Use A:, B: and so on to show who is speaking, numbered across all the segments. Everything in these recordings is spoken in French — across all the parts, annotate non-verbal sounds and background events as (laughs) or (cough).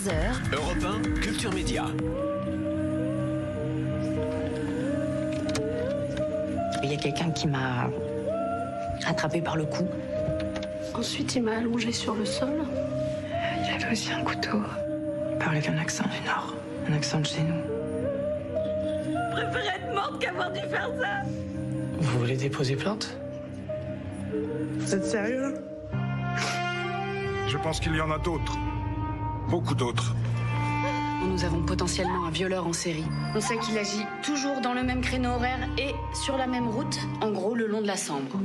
A: 11h.
B: Europe 1, Culture Média.
C: Il y a quelqu'un qui m'a attrapé par le cou.
D: Ensuite, il m'a allongé sur le sol.
C: Il avait aussi un couteau. Il parlait qu'un accent du Nord, un accent de chez nous.
D: Je préférais être morte qu'avoir dû faire ça.
E: Vous voulez déposer plainte?
F: Vous êtes sérieux
G: Je pense qu'il y en a d'autres. Beaucoup d'autres.
H: Nous avons potentiellement un violeur en série. On sait qu'il agit toujours dans le même créneau horaire et sur la même route, en gros le long de la Sambre.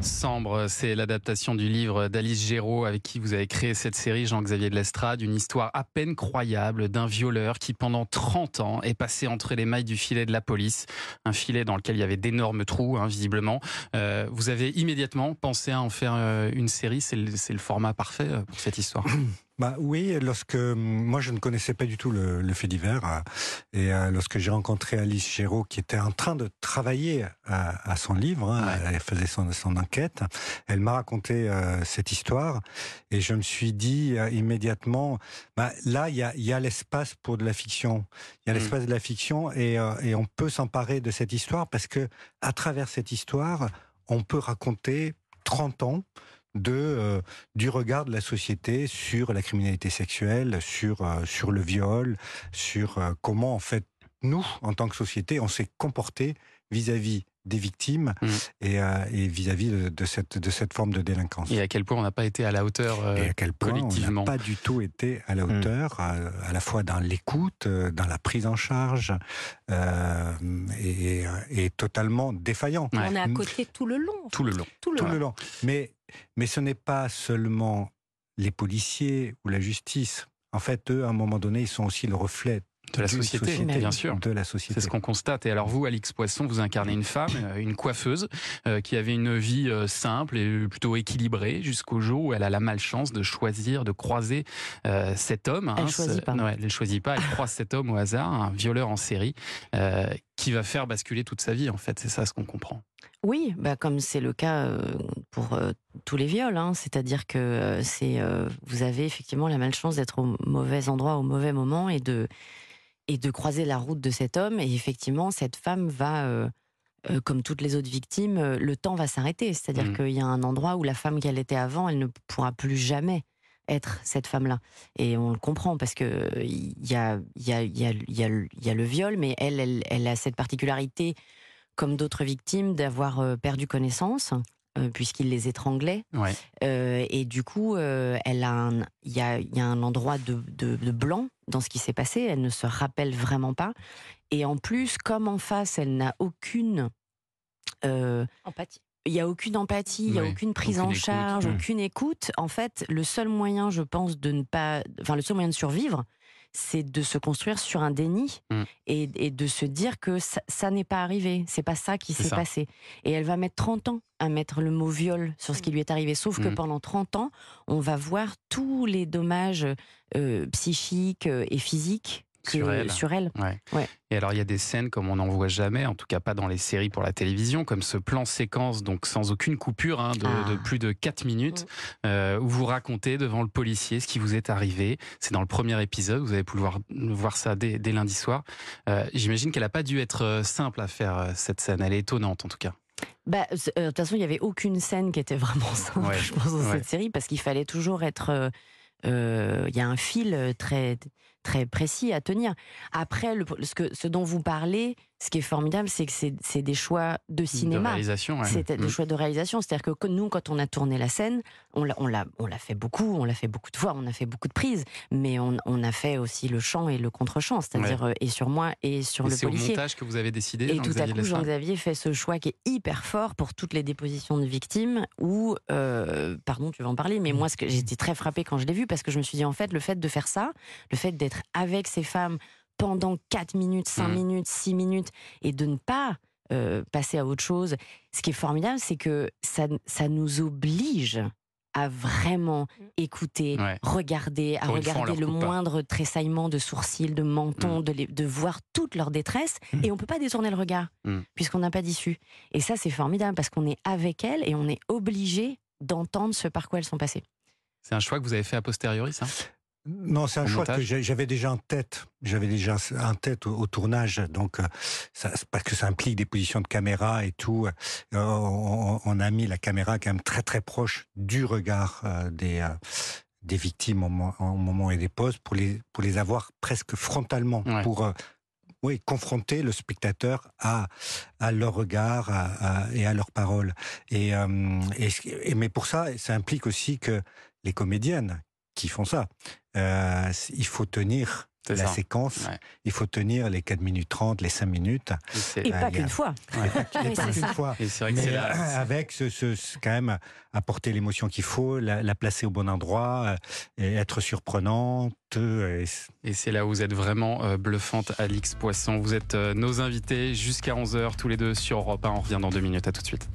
I: Sambre, c'est l'adaptation du livre d'Alice Géraud avec qui vous avez créé cette série, Jean-Xavier de Lestrade, une histoire à peine croyable d'un violeur qui pendant 30 ans est passé entre les mailles du filet de la police, un filet dans lequel il y avait d'énormes trous, hein, visiblement. Euh, vous avez immédiatement pensé à en faire euh, une série, c'est le, le, format parfait euh, pour cette histoire (clears throat)
J: Bah oui, lorsque moi je ne connaissais pas du tout le, le fait divers euh, et euh, lorsque j'ai rencontré Alice Géraud qui était en train de travailler à, à son livre, hein, ouais. elle faisait son, son, enquête, elle m'a raconté euh, cette histoire et je me suis dit euh, immédiatement, bah, là il y a, y a l'espace pour de la fiction, il y a mmh. l'espace de la fiction et, et on peut s'emparer de cette histoire parce que à travers cette histoire, on peut raconter 30 ans de euh, du regard de la société sur la criminalité sexuelle, sur euh, sur le viol, sur euh, comment en fait nous en tant que société on s'est comporté vis-à-vis des victimes mmh. et, et vis-à-vis de, de, cette de cette forme de délinquance.
I: Et à quel point on n'a pas été à la hauteur
J: et à quel point
I: collectivement.
J: on n'a pas du tout été à la hauteur, mmh. à, à, la fois dans l'écoute, dans la prise en charge euh, et, et, totalement défaillant.
D: Ouais. On est à côté tout le long.
I: Tout le long.
D: Tout le,
J: tout
D: long.
J: le long. Mais mais ce n'est pas seulement les policiers ou la justice. En fait, eux, à un moment donné, ils sont aussi le reflet
I: de la société, société
J: bien sûr. De la société.
I: C'est ce qu'on constate. Et alors vous, Alix Poisson, vous incarnez une femme, euh, une coiffeuse, euh, qui avait une vie euh, simple et plutôt équilibrée jusqu'au jour où elle a la malchance de choisir, de croiser euh, cet homme.
D: Elle hein, choisit pas.
I: Non, elle ne choisit pas. Elle (coughs) croise cet homme au hasard, un violeur en série, euh, qui va faire basculer toute sa vie. En fait, c'est ça ce qu'on comprend.
C: Oui, bah comme c'est le cas pour euh, tous les viols, hein, c'est-à-dire que euh, c'est vous avez effectivement la malchance d'être au mauvais endroit au mauvais moment et de et de croiser la route de cet homme. Et effectivement, cette femme va, euh, euh, comme toutes les autres victimes, euh, le temps va s'arrêter. C'est-à-dire mmh. qu'il y a un endroit où la femme qu'elle était avant, elle ne pourra plus jamais être cette femme-là. Et on le comprend parce que il y a, y, a, y, a, y, a, y a le viol, mais elle, elle, elle a cette particularité, comme d'autres victimes, d'avoir perdu connaissance. Euh, puisqu'il les étranglait.
I: Ouais.
C: Euh, et du coup, euh, elle a il y a, y a, un endroit de, de, de, blanc dans ce qui s'est passé. Elle ne se rappelle vraiment pas. Et en plus, comme en face, elle n'a aucune
D: empathie.
C: Il n'y a aucune empathie, il n'y a aucune prise aucune en charge, écoute. aucune écoute. En fait, le seul moyen, je pense, de ne pas, enfin, le seul moyen de survivre, c'est de se construire sur un déni
I: mm.
C: et, et, de se dire que ça, ça n'est pas arrivé, c'est pas ça qui s'est passé. Et elle va mettre 30 ans à mettre le mot viol sur ce qui lui est arrivé, sauf mm. que pendant 30 ans, on va voir tous les dommages euh, psychiques et physiques que,
I: sur elle.
C: Sur elle.
I: Ouais.
C: Ouais.
I: Et alors il y a des scènes comme on n'en voit jamais, en tout cas pas dans les séries pour la télévision, comme ce plan séquence donc sans aucune coupure hein, de, ah. de, plus de 4 minutes mmh. euh, où vous racontez devant le policier ce qui vous est arrivé. C'est dans le premier épisode, vous avez pu voir, voir ça dès, dès lundi soir. Euh, J'imagine qu'elle n'a pas dû être euh, simple à faire cette scène, elle est étonnante en tout cas.
C: Bah, de toute façon, il n'y avait aucune scène qui était vraiment (laughs) simple, ouais. je pense, dans cette série, parce qu'il fallait toujours être. Il y a un fil très très précis à tenir. Après, le, ce, que, ce dont vous parlez, ce qui est formidable, c'est que c'est des choix de cinéma.
I: De réalisation, ouais.
C: C'est des mmh. choix de réalisation. C'est-à-dire que nous, quand on a tourné la scène, on l'a, fait beaucoup, on l'a fait beaucoup de fois, on a fait beaucoup de prises, mais on, on a fait aussi le chant et le contre-chant, c'est-à-dire ouais. et sur moi et sur
I: et
C: le
I: c'est
C: policier.
I: au montage que vous avez décidé.
C: Et tout à coup, Jean-Xavier fait ce choix qui est hyper fort pour toutes les dépositions de victimes. Où, euh, pardon, tu vas en parler, mais moi, ce que j'étais très frappée quand je l'ai vu parce que je me suis dit en fait, le fait de faire ça, le fait d'être avec ces femmes pendant 4 minutes, 5 mmh. minutes, 6 minutes, et de ne pas euh, passer à autre chose. Ce qui est formidable, c'est que ça, ça nous oblige à vraiment écouter,
I: ouais.
C: regarder, à
I: Pour
C: regarder
I: fois,
C: le moindre pas. tressaillement de sourcils, de menton, mmh. de, les, de, voir toute leur détresse, mmh. et on peut pas détourner le regard,
I: mmh.
C: puisqu'on n'a pas d'issue. Et ça, c'est formidable, parce qu'on est avec elles, et on est obligé d'entendre ce par quoi elles sont passées.
I: C'est un choix que vous avez fait a posteriori, ça?
J: Non, c'est un choix
I: montage
J: que j'avais déjà en tête. J'avais déjà en tête au, au tournage, donc euh, ça, parce que ça implique des positions de caméra et tout. Euh, on, on a mis la caméra quand même très très proche du regard euh, des des victimes au, mo- au moment et des poses pour les pour les avoir presque frontalement
I: Ouais.
J: pour oui confronter le spectateur à à leur regard à- à- et à leurs paroles. Et, euh, et, ce- et mais pour ça, ça implique aussi que les comédiennes qui font ça, euh, il faut tenir la
I: ça.
J: séquence,
I: Ouais.
J: il faut tenir les 4 minutes 30, les 5 minutes.
I: Et c'est-
C: Et pas
J: a-
C: qu'une fois.
I: Ouais.
J: Et pas (laughs) qu'une fois.
I: Vrai que
J: Mais euh,
I: là.
J: avec ce, ce- ce- quand même apporter l'émotion qu'il faut, la, la placer au bon endroit, euh, et être surprenante. euh,
I: et c'est là où vous êtes vraiment euh, bluffante, Alix Poisson. Vous êtes euh, nos invités jusqu'à 11h, tous les deux sur Europe 1. On revient dans deux minutes. À tout de suite.